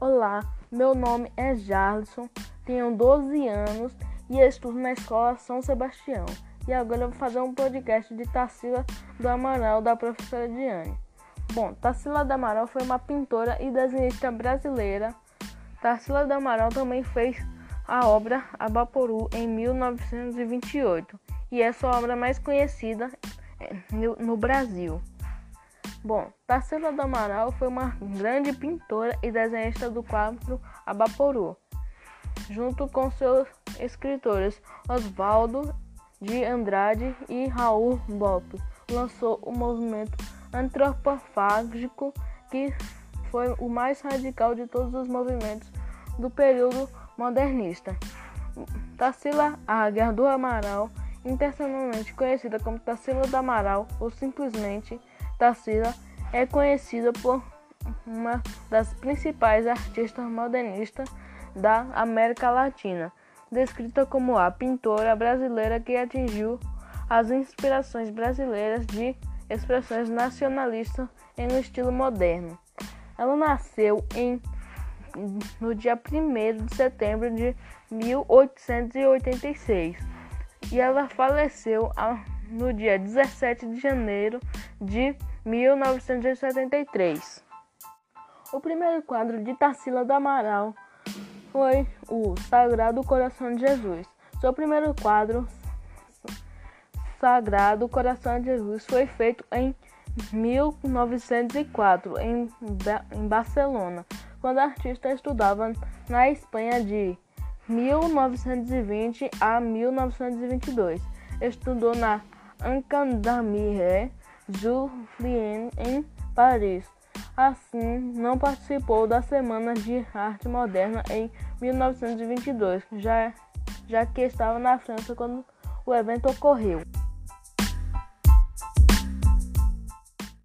Olá, meu nome é Jarlson, tenho 12 anos e estudo na escola São Sebastião. E agora eu vou fazer um podcast de Tarsila do Amaral, da professora Diane. Bom, Tarsila do Amaral foi uma pintora e desenhista brasileira. Tarsila do Amaral também fez a obra Abaporu em 1928 e é sua obra mais conhecida eh, no Brasil. Bom, Tarsila do Amaral foi uma grande pintora e desenhista do quadro Abaporu, junto com seus escritores Oswaldo de Andrade e Raul Bop. Lançou o movimento antropofágico, que foi o mais radical de todos os movimentos do período modernista. Tarsila Águia do Amaral, internacionalmente conhecida como Tarsila do Amaral ou simplesmente Tarsila, é conhecida por uma das principais artistas modernistas da América Latina, descrita como a pintora brasileira que atingiu as inspirações brasileiras de expressões nacionalistas em um estilo moderno. Ela nasceu em no dia 1 de setembro de 1886 e ela faleceu no dia 17 de janeiro de 1973. O primeiro quadro de Tarsila do Amaral foi o Sagrado Coração de Jesus. Seu primeiro quadro, Sagrado Coração de Jesus, foi feito em 1904 em, em Barcelona, quando a artista estudava na Espanha de 1920 a 1922. Estudou na Académie Julienne em Paris. Assim, não participou da Semana de Arte Moderna em 1922, já, já que estava na França quando o evento ocorreu.